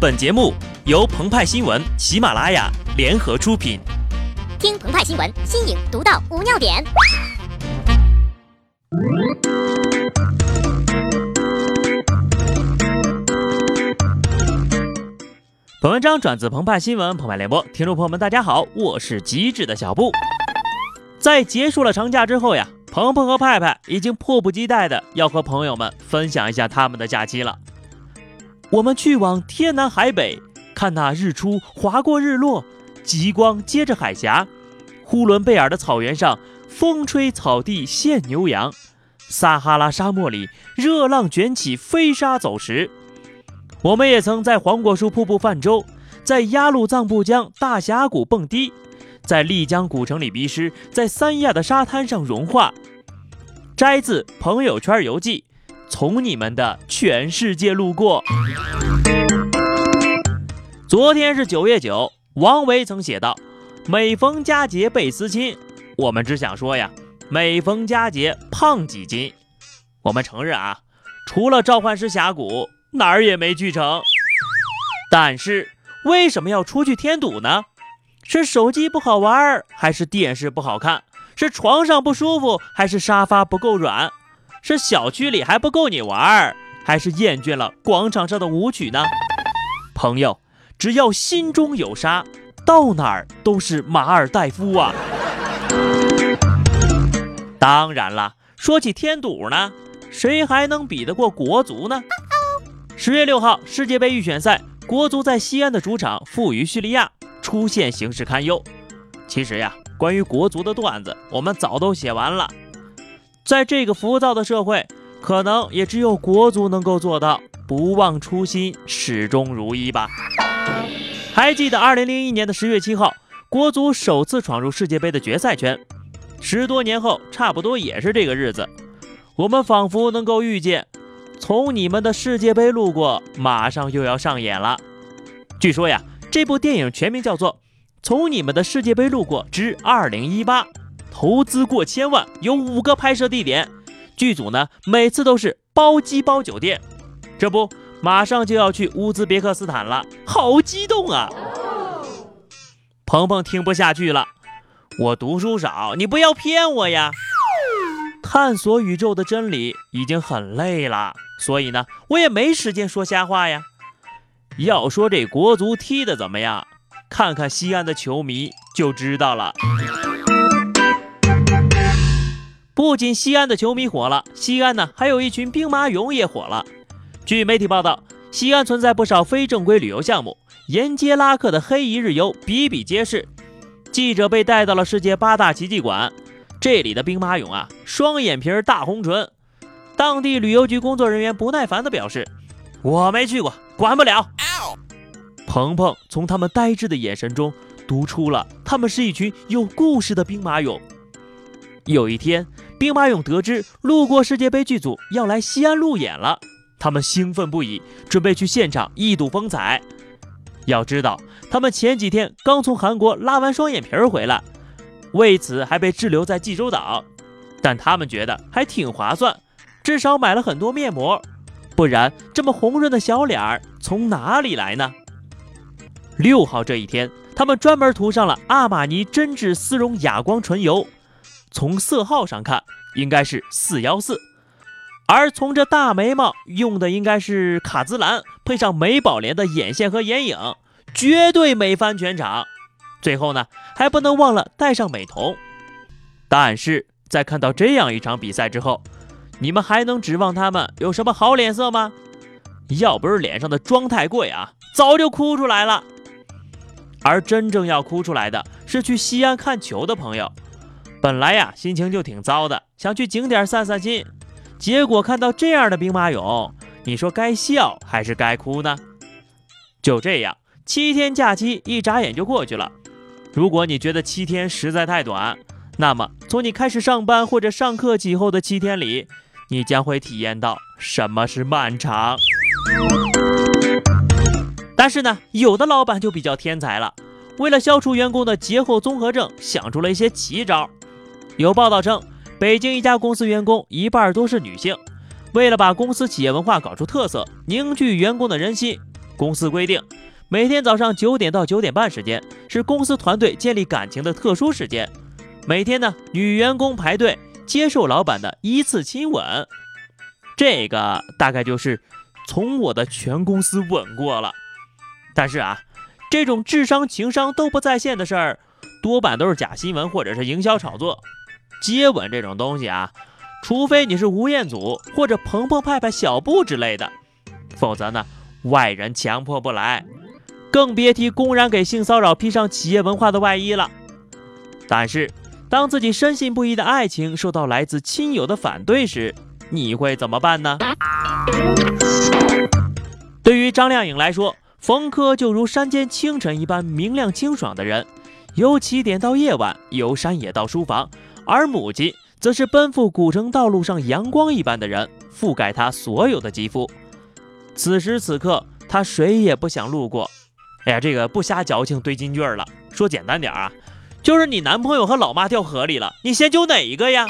本节目由澎湃新闻、喜马拉雅联合出品。听澎湃新闻，新颖独到，无尿点。本文章转自澎湃新闻《澎湃联播，听众朋友们，大家好，我是机智的小布。在结束了长假之后呀，鹏鹏和派派已经迫不及待的要和朋友们分享一下他们的假期了。我们去往天南海北，看那日出划过日落，极光接着海峡，呼伦贝尔的草原上风吹草地现牛羊，撒哈拉沙漠里热浪卷起飞沙走石。我们也曾在黄果树瀑布泛舟，在鸭绿藏布江大峡谷蹦迪，在丽江古城里迷失，在三亚的沙滩上融化。摘自朋友圈游记。从你们的全世界路过。昨天是九月九，王维曾写道：“每逢佳节倍思亲。”我们只想说呀，每逢佳节胖几斤。我们承认啊，除了召唤师峡谷，哪儿也没去成。但是为什么要出去添堵呢？是手机不好玩，还是电视不好看？是床上不舒服，还是沙发不够软？是小区里还不够你玩，还是厌倦了广场上的舞曲呢？朋友，只要心中有沙，到哪儿都是马尔代夫啊！当然了，说起添堵呢，谁还能比得过国足呢？十月六号世界杯预选赛，国足在西安的主场负于叙利亚，出现形势堪忧。其实呀，关于国足的段子，我们早都写完了。在这个浮躁的社会，可能也只有国足能够做到不忘初心，始终如一吧。还记得二零零一年的十月七号，国足首次闯入世界杯的决赛圈。十多年后，差不多也是这个日子，我们仿佛能够预见，从你们的世界杯路过，马上又要上演了。据说呀，这部电影全名叫做《从你们的世界杯路过之二零一八》。投资过千万，有五个拍摄地点，剧组呢每次都是包机包酒店。这不，马上就要去乌兹别克斯坦了，好激动啊！鹏鹏听不下去了，我读书少，你不要骗我呀！探索宇宙的真理已经很累了，所以呢，我也没时间说瞎话呀。要说这国足踢的怎么样，看看西安的球迷就知道了。不仅西安的球迷火了，西安呢还有一群兵马俑也火了。据媒体报道，西安存在不少非正规旅游项目，沿街拉客的黑一日游比比皆是。记者被带到了世界八大奇迹馆，这里的兵马俑啊，双眼皮、大红唇。当地旅游局工作人员不耐烦地表示：“我没去过，管不了。”鹏鹏从他们呆滞的眼神中读出了，他们是一群有故事的兵马俑。有一天。兵马俑得知路过世界杯剧组要来西安路演了，他们兴奋不已，准备去现场一睹风采。要知道，他们前几天刚从韩国拉完双眼皮儿回来，为此还被滞留在济州岛。但他们觉得还挺划算，至少买了很多面膜，不然这么红润的小脸儿从哪里来呢？六号这一天，他们专门涂上了阿玛尼真挚丝绒哑光唇油。从色号上看，应该是四幺四，而从这大眉毛用的应该是卡姿兰，配上美宝莲的眼线和眼影，绝对美翻全场。最后呢，还不能忘了带上美瞳。但是在看到这样一场比赛之后，你们还能指望他们有什么好脸色吗？要不是脸上的妆太贵啊，早就哭出来了。而真正要哭出来的是去西安看球的朋友。本来呀，心情就挺糟的，想去景点散散心，结果看到这样的兵马俑，你说该笑还是该哭呢？就这样，七天假期一眨眼就过去了。如果你觉得七天实在太短，那么从你开始上班或者上课起后的七天里，你将会体验到什么是漫长。但是呢，有的老板就比较天才了，为了消除员工的节后综合症，想出了一些奇招。有报道称，北京一家公司员工一半都是女性。为了把公司企业文化搞出特色，凝聚员工的人心，公司规定，每天早上九点到九点半时间是公司团队建立感情的特殊时间。每天呢，女员工排队接受老板的一次亲吻，这个大概就是从我的全公司吻过了。但是啊，这种智商情商都不在线的事儿，多半都是假新闻或者是营销炒作。接吻这种东西啊，除非你是吴彦祖或者澎澎湃湃小布之类的，否则呢，外人强迫不来，更别提公然给性骚扰披上企业文化的外衣了。但是，当自己深信不疑的爱情受到来自亲友的反对时，你会怎么办呢？对于张靓颖来说，冯轲就如山间清晨一般明亮清爽的人，由起点到夜晚，由山野到书房。而母亲则是奔赴古城道路上阳光一般的人，覆盖他所有的肌肤。此时此刻，他谁也不想路过。哎呀，这个不瞎矫情堆金句了。说简单点啊，就是你男朋友和老妈掉河里了，你先救哪一个呀？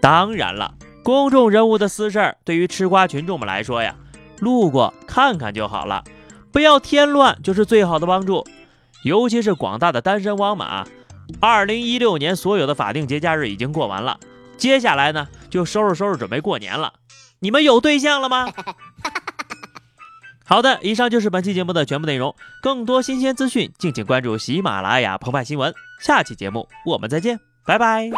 当然了，公众人物的私事儿对于吃瓜群众们来说呀，路过看看就好了，不要添乱就是最好的帮助。尤其是广大的单身汪们啊。二零一六年所有的法定节假日已经过完了，接下来呢就收拾收拾准备过年了。你们有对象了吗？好的，以上就是本期节目的全部内容。更多新鲜资讯，敬请关注喜马拉雅澎湃新闻。下期节目我们再见，拜拜。